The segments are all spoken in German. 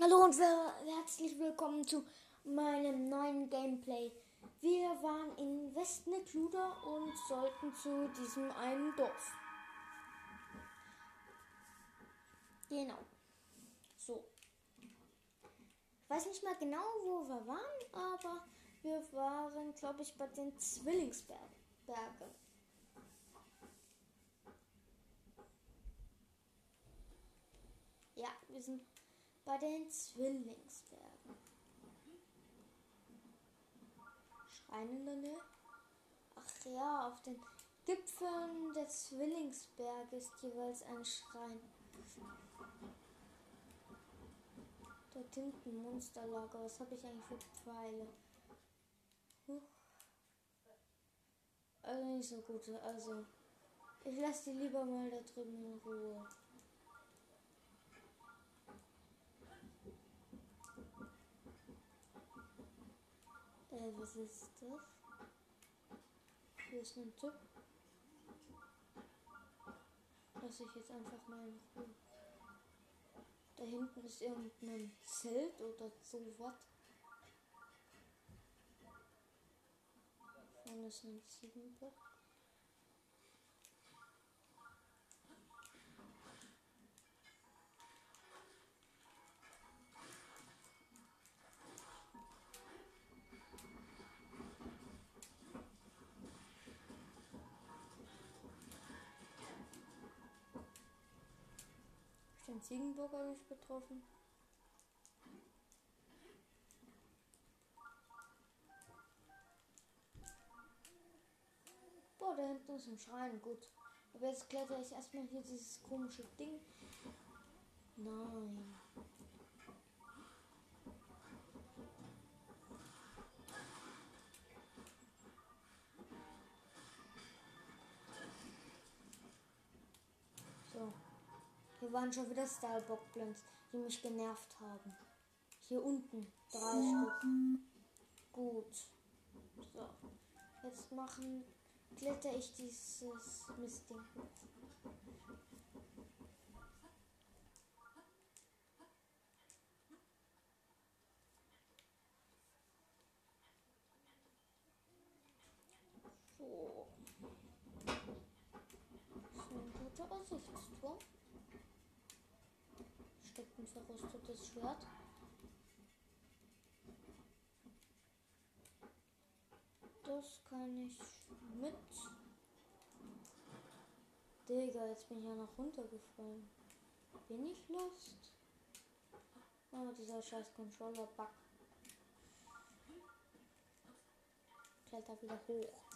Hallo und herzlich willkommen zu meinem neuen Gameplay. Wir waren in Westnekluda und sollten zu diesem einen Dorf. Genau. So. Ich weiß nicht mal genau, wo wir waren, aber wir waren, glaube ich, bei den Zwillingsbergen. Ja, wir sind bei den Zwillingsbergen. Schrein in der Nähe. Ach ja, auf den Gipfeln der Zwillingsberge ist jeweils ein Schrein. Dort hinten Monsterlager. Was habe ich eigentlich für Pfeile? Huch. Also nicht so gute. Also, ich lasse die lieber mal da drüben in Ruhe. Äh, was ist das? Hier ist ein Tipp. Lass ich jetzt einfach mal in Ruhe. Da hinten ist irgendein Zelt oder so was. Vorne ist ein Ziegenbock. Habe ich getroffen. Boah, da hinten ist ein Schrein. Gut. Aber jetzt kletter ich erstmal hier dieses komische Ding. Nein. So. Hier waren schon wieder Starbuck-Blends, die mich genervt haben. Hier unten drei Stück. Gut. So. Jetzt machen, kletter ich dieses Mistding. So. So ein guter Aussichtsturm ein verrostetes Schwert. Das kann ich mit. Digga, jetzt bin ich ja noch runtergefallen. Bin ich lost? Oh, dieser scheiß Controller-Bug. Kletter wieder hoch.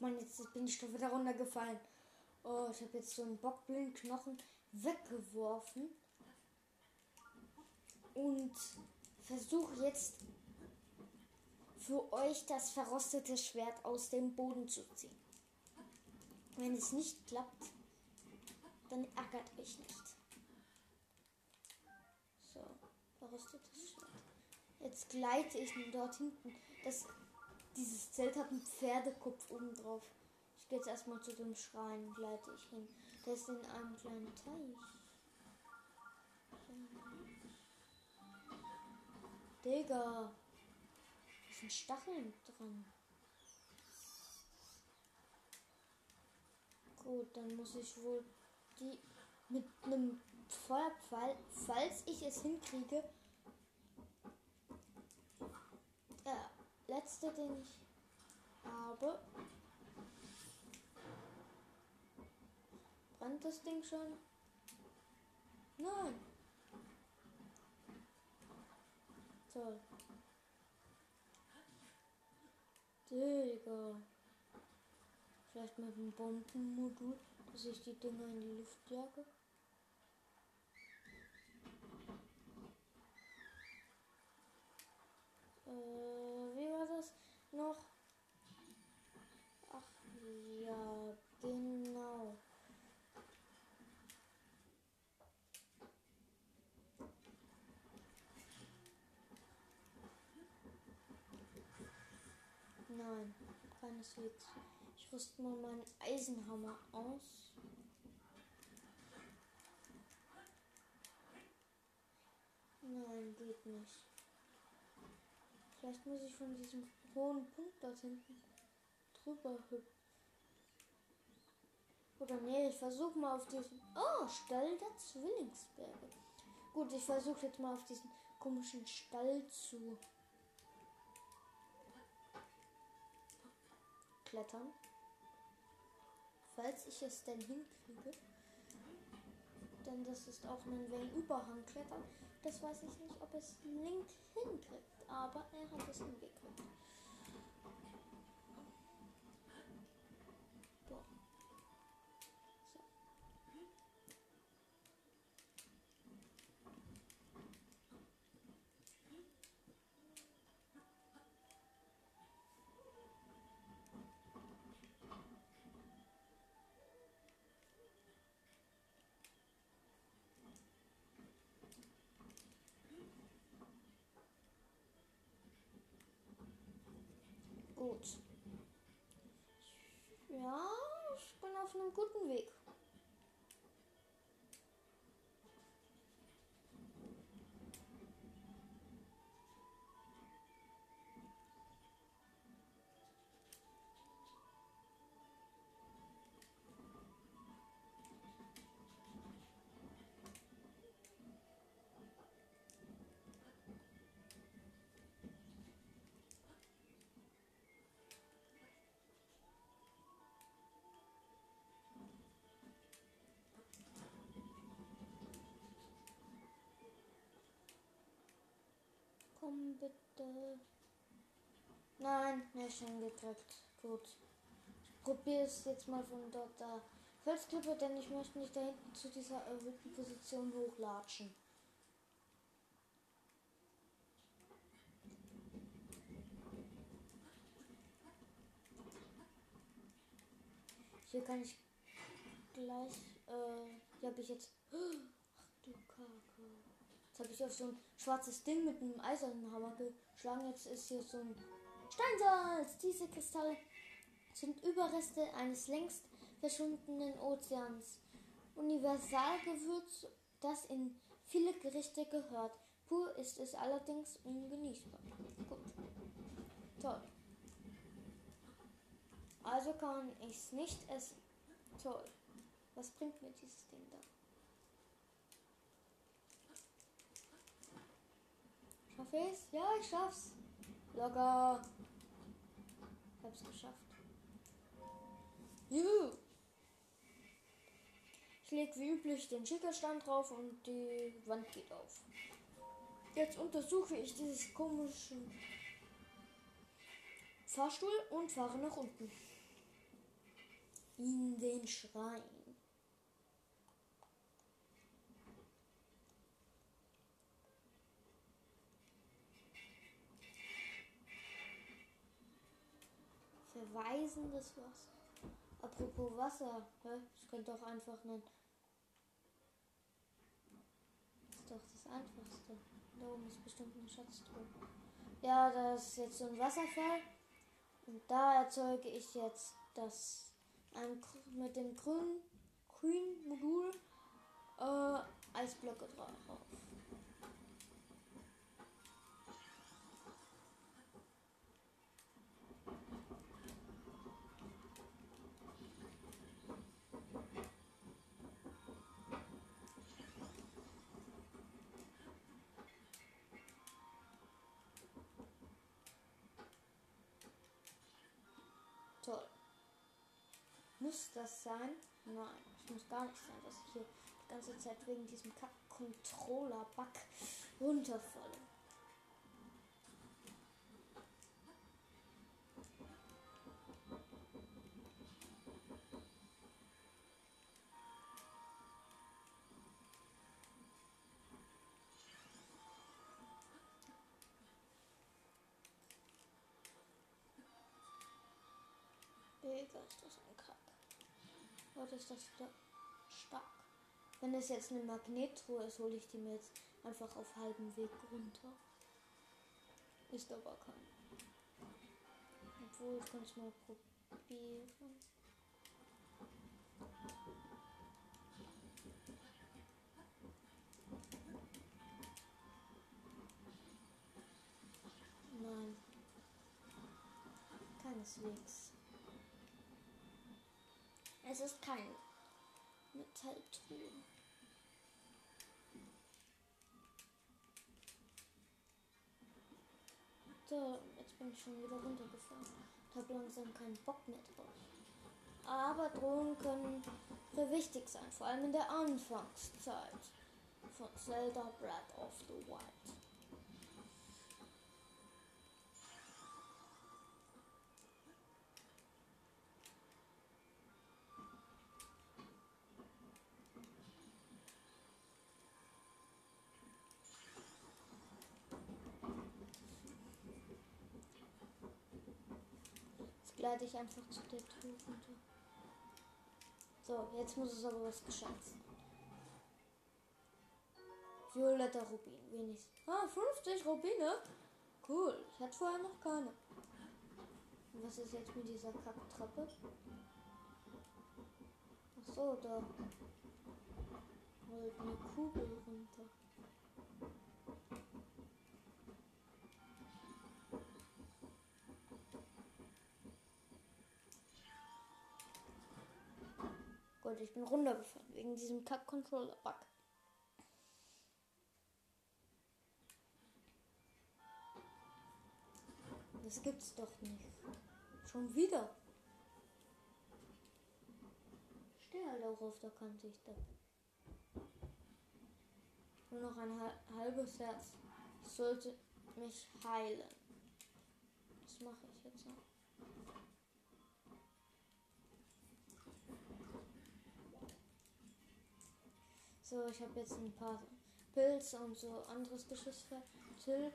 Mann, jetzt bin ich schon wieder runtergefallen. Oh, ich habe jetzt so einen Bockblindenknochen weggeworfen. Und versuche jetzt für euch das verrostete Schwert aus dem Boden zu ziehen. Wenn es nicht klappt, dann ärgert euch nicht. So, verrostetes Schwert. Jetzt gleite ich dort hinten. Das dieses Zelt hat einen Pferdekopf oben drauf. Ich gehe jetzt erstmal zu dem Schrein, gleite ich hin. Der ist in einem kleinen Teich. Digga. Da sind Stacheln dran. Gut, dann muss ich wohl die mit einem Feuerpfeil, falls ich es hinkriege, letzte, den ich habe. Brennt das Ding schon? Nein. Toll. Digga. Vielleicht mit dem Bombenmodul, dass ich die Dinger in die Luft jage. Äh, noch? Ach ja, genau. Nein, keineswegs. Ich rüste mal meinen Eisenhammer aus. Nein, geht nicht. Vielleicht muss ich von diesem hohen Punkt dort hinten drüber hüpfen. Oder nee, ich versuche mal auf diesen. Oh, Stall der Zwillingsberge. Gut, ich versuche jetzt mal auf diesen komischen Stall zu klettern. Falls ich es denn hinkriege. Denn das ist auch ein wenig Überhang klettern. Das weiß ich nicht, ob es Link hinkriegt. Aber er hat es hingekriegt. Gut. Bitte. Nein, nicht schon gekriegt. Gut. Ich probiere es jetzt mal von dort da. Felsklippe, denn ich möchte nicht da hinten zu dieser erhöhten Position hochlatschen. Hier kann ich gleich, äh, hier habe ich jetzt, ach du Kacke. Habe ich auf so ein schwarzes Ding mit einem eisernen Hammer geschlagen. Jetzt ist hier so ein Steinsalz. Diese Kristalle sind Überreste eines längst verschwundenen Ozeans. Universalgewürz, das in viele Gerichte gehört. Pur ist es allerdings ungenießbar. Gut. Toll. Also kann ich es nicht essen. Toll. Was bringt mir dieses Ding da? Schaff ich's? Ja, ich schaff's. Locker. Ich hab's geschafft. Juhu. Ich leg wie üblich den Schickerstand drauf und die Wand geht auf. Jetzt untersuche ich dieses komische Fahrstuhl und fahre nach unten. In den Schrein. Verweisendes Wasser. Apropos Wasser, ich könnte auch einfach einen. Das ist doch das Einfachste. Da oben ist bestimmt ein Schatz drin. Ja, das ist jetzt so ein Wasserfall. Und da erzeuge ich jetzt das mit dem grünen grün Modul äh, Eisblöcke drauf. Muss das sein? Nein, es muss gar nicht sein, dass ich hier die ganze Zeit wegen diesem Controller-Bug runterfalle. Digga, ist ein Kack. Heute ist das wieder stark. Wenn es jetzt eine Magnettruhe ist, hole ich die mir jetzt einfach auf halbem Weg runter. Ist aber kein. Obwohl, ich kann es mal probieren. Nein. Keineswegs. Es ist kein Metalltruhe. So, jetzt bin ich schon wieder runtergefallen. Ich habe langsam keinen Bock mehr drauf. Aber Drohnen können sehr wichtig sein, vor allem in der Anfangszeit von Zelda Breath of the Wild. Gleite ich einfach zu der Tür runter. So, jetzt muss es aber was Gescheites sein. Violetter Rubin, wenig. Ah, 50 Rubine? Cool, ich hatte vorher noch keine. Und was ist jetzt mit dieser Kacktreppe? Ach so, da rollt eine Kugel runter. Gut, ich bin runtergefallen wegen diesem Kack-Controller-Bug. Das gibt's doch nicht. Schon wieder. Steh halt auch auf der Kante, ich da. Nur noch ein hal- halbes Herz. Das sollte mich heilen. Das mache ich jetzt noch. So, ich habe jetzt ein paar Pilze und so anderes Geschiss vertilgt.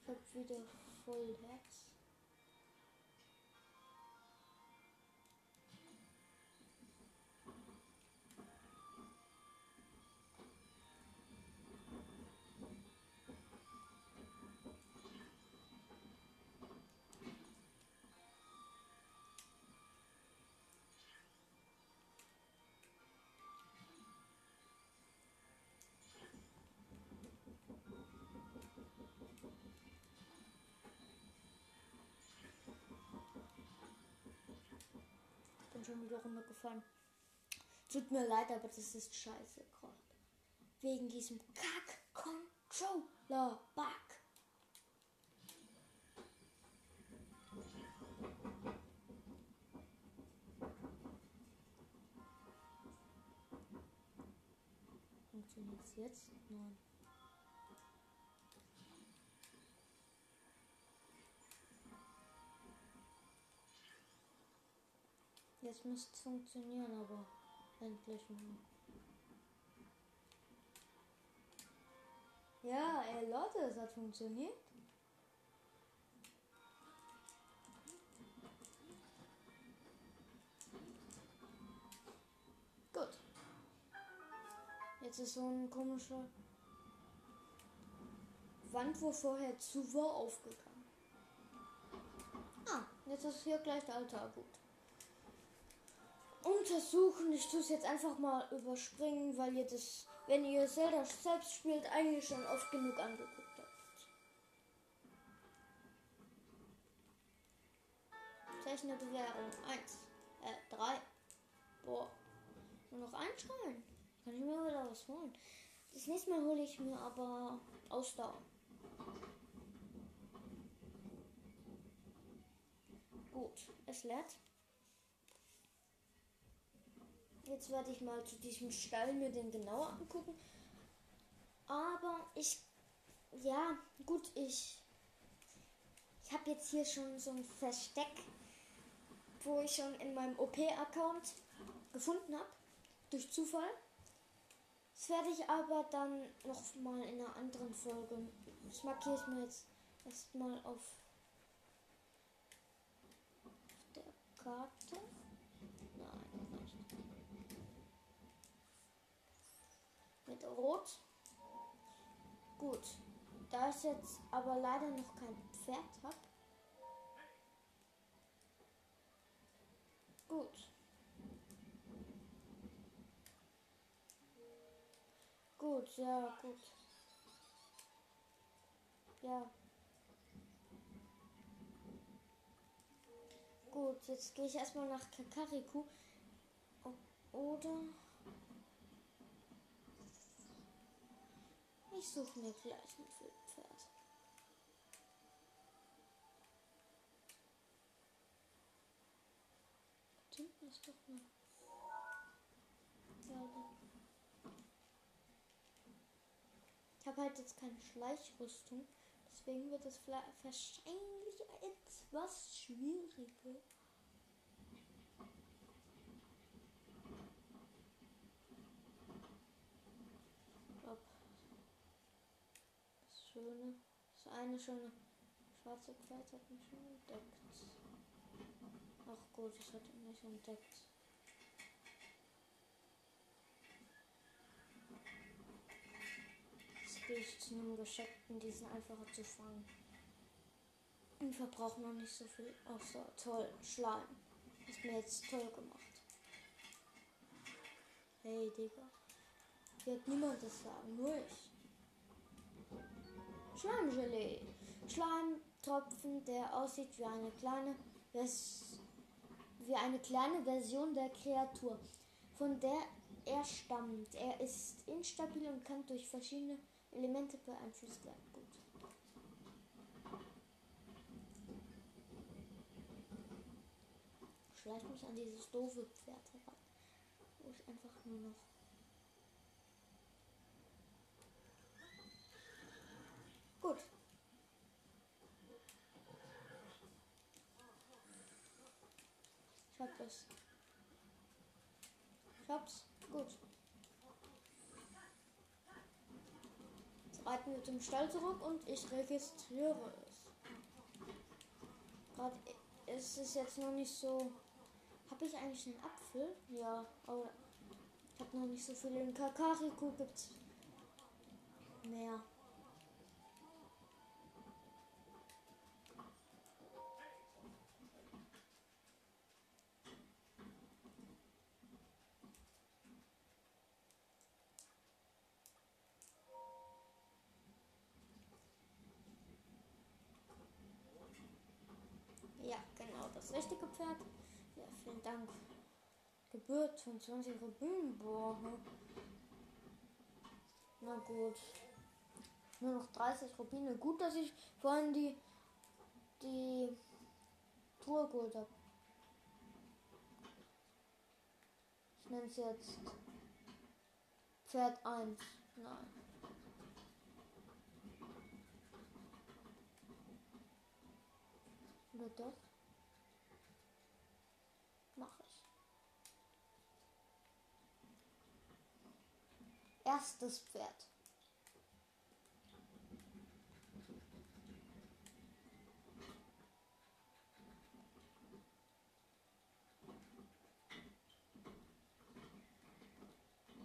Ich habe wieder voll Herz. Schon wieder runtergefallen. Tut mir leid, aber das ist scheiße gerade. Wegen diesem Kack-Controller-Bug. Funktioniert es jetzt? Nein. Jetzt müsste es funktionieren, aber endlich mal. Ja, ey Leute, es hat funktioniert. Gut. Jetzt ist so ein komischer Wand, wo vorher zu war, aufgegangen. Ah, jetzt ist hier gleich der Altar. Gut untersuchen. Ich tue es jetzt einfach mal überspringen, weil ihr das, wenn ihr Zelda selbst spielt, eigentlich schon oft genug angeguckt habt. Zeichne Bewährung 1, äh, 3. Boah, nur noch ein Schrein. Kann ich mir wieder was holen. Das nächste Mal hole ich mir aber Ausdauer. Gut, es lädt. Jetzt werde ich mal zu diesem Stall mir den genauer angucken. Aber ich, ja, gut, ich, ich habe jetzt hier schon so ein Versteck, wo ich schon in meinem OP-Account gefunden habe, durch Zufall. Das werde ich aber dann noch mal in einer anderen Folge. Das markiere ich mir jetzt erstmal auf der Karte? Nein, nicht. Mit Rot. Gut. Da ich jetzt aber leider noch kein Pferd habe. Gut. Gut, ja, gut. Ja. Gut, jetzt gehe ich erstmal nach Kakariku. Oder ich suche mir gleich ein Pferd. Hinten ist doch Pferde. Ich habe halt jetzt keine Schleichrüstung. Deswegen wird es wahrscheinlich etwas schwieriger. Ob das schöne, so eine schöne schwarze Pferd hat mich schon entdeckt. Ach gut, es hat mich entdeckt. gehe ich zu einem Gescheckten, die sind einfacher zu fangen. Und verbrauchen noch nicht so viel. Ach so, toll. Schleim. Ist mir jetzt toll gemacht. Hey, Digga. Wird niemand das sagen, nur ich. Schleimgelee. Schleimtropfen, der aussieht wie eine kleine wie eine kleine Version der Kreatur, von der er stammt. Er ist instabil und kann durch verschiedene Elemente beeinflusst werden. Gut. Schleich mich an dieses doofe Pferd heran. Wo ich einfach nur noch. Gut. Ich hab das. Ich hab's. Gut. reiten wir zum Stall zurück und ich registriere es. Gerade ist es jetzt noch nicht so. Habe ich eigentlich einen Apfel? Ja, aber ich habe noch nicht so viel. In Kakariku gibt's mehr. Das richtige Pferd. Ja, vielen Dank. Gebührt von 20 Rubinen. Boah. Na gut. Nur noch 30 Rubine. Gut, dass ich vorhin die, die Tour geholt habe. Ich nenne es jetzt Pferd 1. Nein. Oder doch? Erstes Pferd.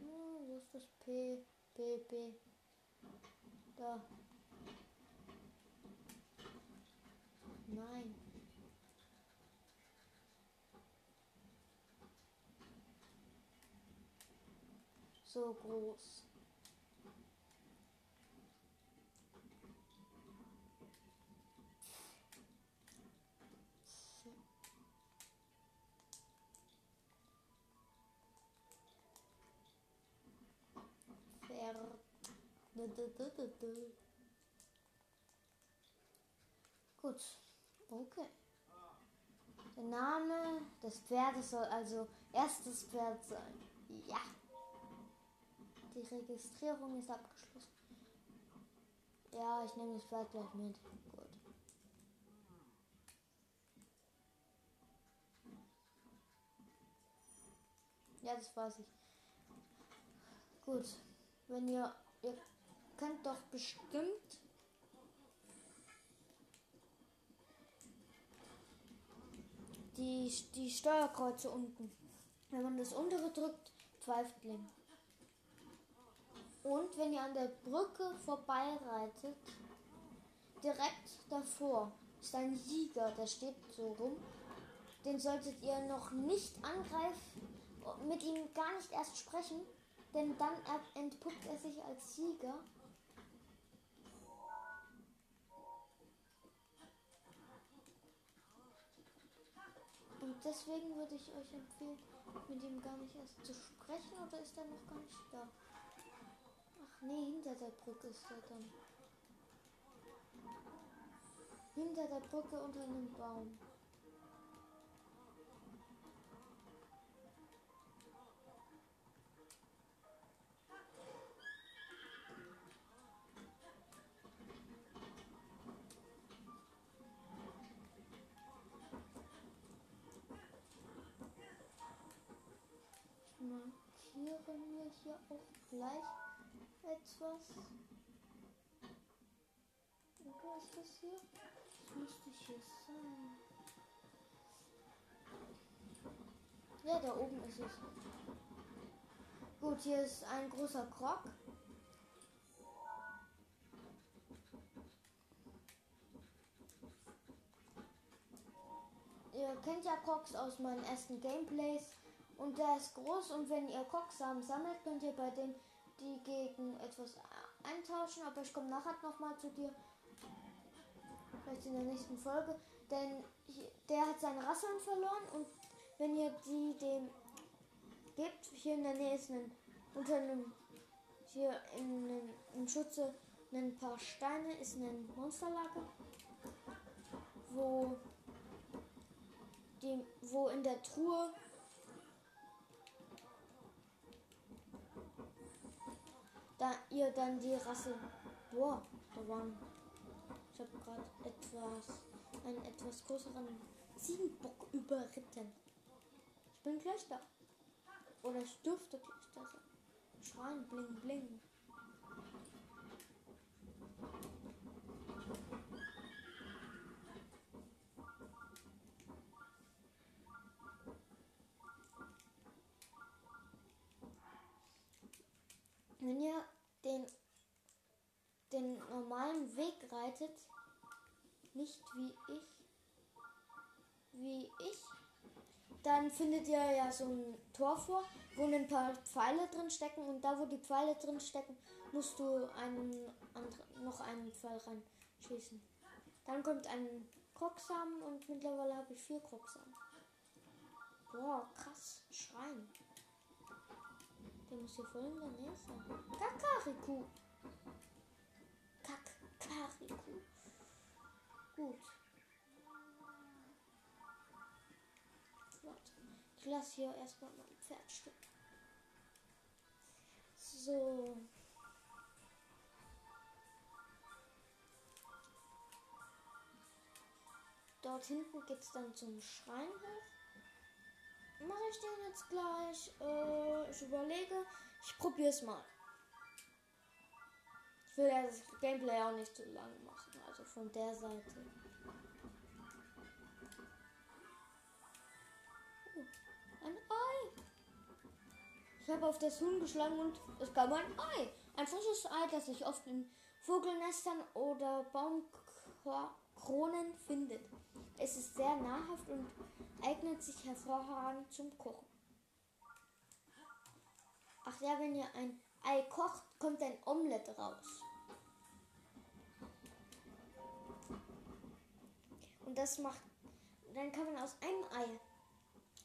Oh, wo ist das P? P, P. Da. Nein. So groß. Gut, okay. Der Name des Pferdes soll also erstes Pferd sein. Ja. Die Registrierung ist abgeschlossen. Ja, ich nehme das Pferd gleich mit. Gut. Ja, das weiß ich. Gut. Wenn ihr. Ihr könnt doch bestimmt. Die die, Steuerkreuze unten. Wenn man das untere drückt, Zweifling. Und wenn ihr an der Brücke vorbeireitet, direkt davor ist ein Sieger, der steht so rum. Den solltet ihr noch nicht angreifen, mit ihm gar nicht erst sprechen, denn dann entpuppt er sich als Sieger. Und deswegen würde ich euch empfehlen, mit ihm gar nicht erst zu sprechen, oder ist er noch gar nicht da? Nee, hinter der Brücke ist er dann. Hinter der Brücke unter einem Baum. markieren wir hier auch gleich etwas. Wo ist das hier? Das müsste hier sein. Ja, da oben ist es. Gut, hier ist ein großer Krog. Ihr kennt ja Crocs aus meinen ersten Gameplays. Und der ist groß und wenn ihr Cocksamen sammelt, könnt ihr bei dem die gegen etwas eintauschen. Aber ich komme nachher nochmal zu dir. Vielleicht in der nächsten Folge. Denn der hat seine Rasseln verloren und wenn ihr die dem gebt, hier in der Nähe ist ein, unter einem, hier in, in, im ein paar Steine, ist ein Monsterlager, wo, die, wo in der Truhe da ihr dann die Rasse. Boah, da waren. Ich habe gerade etwas, einen etwas größeren Ziegenbock überritten. Ich bin gleich da. Oder ich dürfte gleich da sein. Schreien, bling, bling. Wenn ihr den, den normalen Weg reitet, nicht wie ich, wie ich, dann findet ihr ja so ein Tor vor, wo ein paar Pfeile drin stecken und da, wo die Pfeile drin stecken, musst du einen, noch einen Pfeil reinschießen. Dann kommt ein Krogsamen und mittlerweile habe ich vier Krogsamen. Boah, krass, Schreien. Muss hier voll in der Nähe sein. Kakariku. Kakariku. Gut. Warte. Ich lasse hier erstmal mein Pferd stehen. So. Dort hinten geht es dann zum Schreinhof mache ich den jetzt gleich? Äh, ich überlege. Ich probiere es mal. Ich will das Gameplay auch nicht zu lang machen. Also von der Seite. Oh, ein Ei. Ich habe auf das Huhn geschlagen und es gab ein Ei. Ein frisches Ei, das sich oft in Vogelnestern oder Baumkronen findet. Es ist sehr nahrhaft und eignet sich hervorragend zum Kochen. Ach ja, wenn ihr ein Ei kocht, kommt ein Omelett raus. Und das macht, dann kann man aus einem Ei,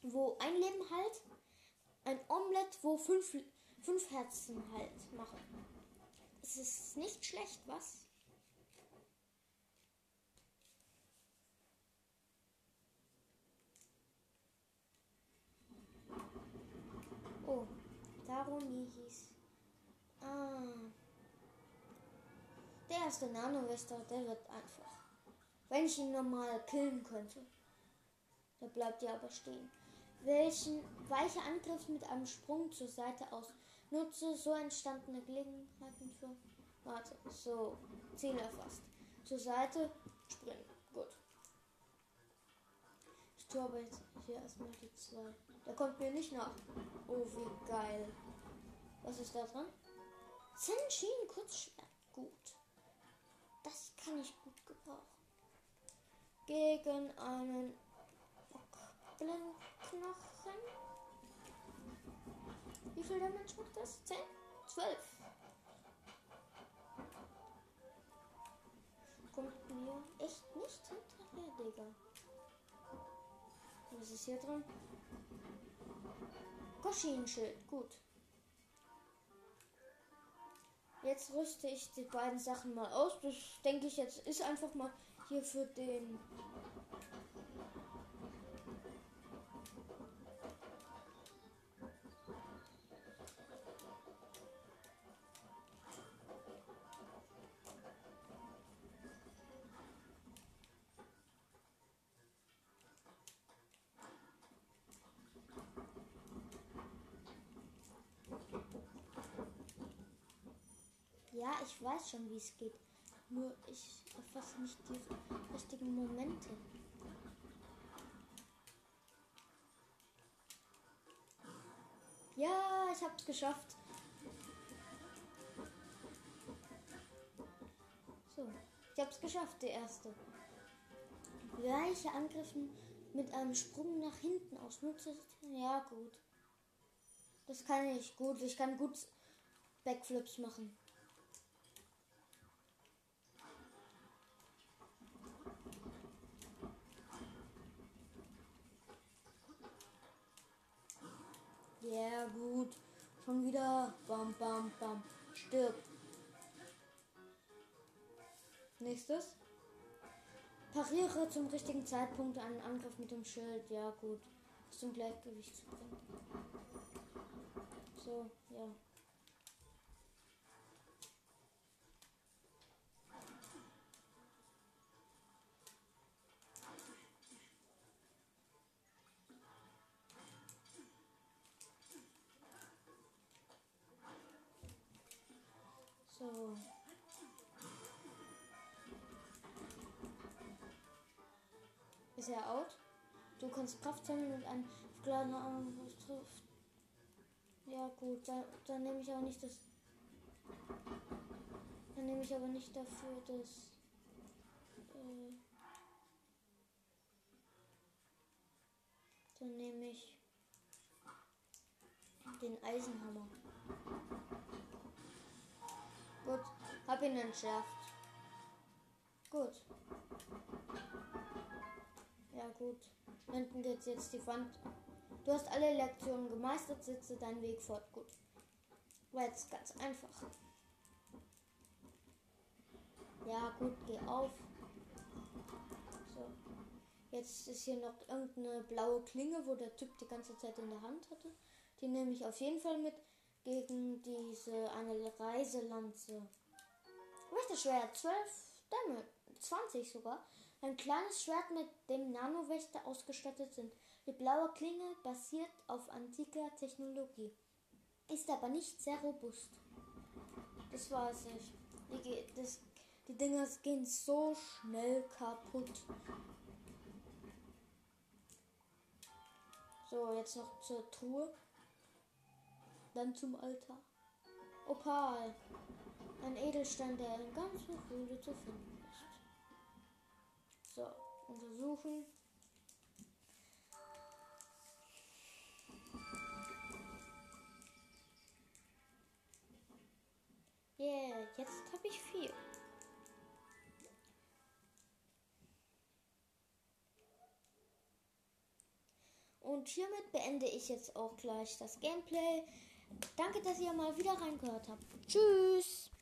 wo ein Leben halt, ein Omelett, wo fünf, fünf Herzen halt machen. Es ist nicht schlecht, was? Oh, Taroni hieß. Ah. Der erste Nano-Wester, der wird einfach. Wenn ich ihn normal killen könnte. Der bleibt ja aber stehen. Welchen weiche Angriff mit einem Sprung zur Seite aus. Nutze so entstandene Gelegenheiten für. Warte, so. Ziel erfasst. Zur Seite springen. Gut. tue aber jetzt hier erstmal die zwei. Der kommt mir nicht nach. Oh, wie geil. Was ist da dran? Zenshin Kurzschwert. Gut. Das kann ich gut gebrauchen. Gegen einen Knochen. Wie viel Damage macht das? 10? 12. Kommt mir echt nicht hinterher, Digga. Was ist hier drin? Koschin-Schild, gut. Jetzt rüste ich die beiden Sachen mal aus. Das denke ich jetzt ist einfach mal hier für den Ja, ich weiß schon, wie es geht. Nur ich erfasse nicht die richtigen Momente. Ja, ich hab's geschafft. So, ich hab's geschafft, der erste. Gleiche Angriffen mit einem Sprung nach hinten aus. Ja, gut. Das kann ich gut. Ich kann gut Backflips machen. Ja, gut. Schon wieder. Bam, bam, bam. Stirb. Nächstes. Pariere zum richtigen Zeitpunkt einen Angriff mit dem Schild. Ja, gut. Zum Gleichgewicht zu bringen. So, ja. Ist er out? Du kannst Kraft sammeln und ein geladener Angriff trifft. Ja gut, dann, dann nehme ich aber nicht das. Dann nehme ich aber nicht dafür das. Äh, dann nehme ich den Eisenhammer. Gut, hab ihn entschärft. Gut. Ja gut. Hinten geht jetzt die Wand. Du hast alle Lektionen gemeistert, sitze deinen Weg fort. Gut. War jetzt ganz einfach. Ja gut, geh auf. So. Jetzt ist hier noch irgendeine blaue Klinge, wo der Typ die ganze Zeit in der Hand hatte. Die nehme ich auf jeden Fall mit gegen diese eine Reiselanze. Wächterschwert 12 Dämme, 20 sogar. Ein kleines Schwert mit dem Nanowächter ausgestattet sind. Die blaue Klinge basiert auf antiker Technologie, ist aber nicht sehr robust. Das weiß ich. Die, das, die Dinger gehen so schnell kaputt. So, jetzt noch zur Truhe. Dann zum Altar. Opal. Ein Edelstein, der in ganz Höhle zu finden. So, untersuchen. Yeah, jetzt habe ich vier. Und hiermit beende ich jetzt auch gleich das Gameplay. Danke, dass ihr mal wieder reingehört habt. Tschüss.